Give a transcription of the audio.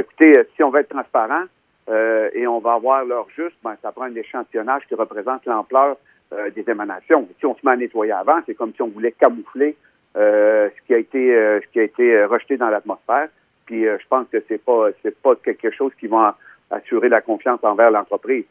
Ben, écoutez, euh, si on veut être transparent euh, et on va avoir l'heure juste, ben, ça prend un échantillonnage qui représente l'ampleur euh, des émanations. Si on se met à nettoyer avant, c'est comme si on voulait camoufler ce qui a été ce qui a été rejeté dans l'atmosphère. Puis je pense que c'est pas c'est pas quelque chose qui va assurer la confiance envers l'entreprise.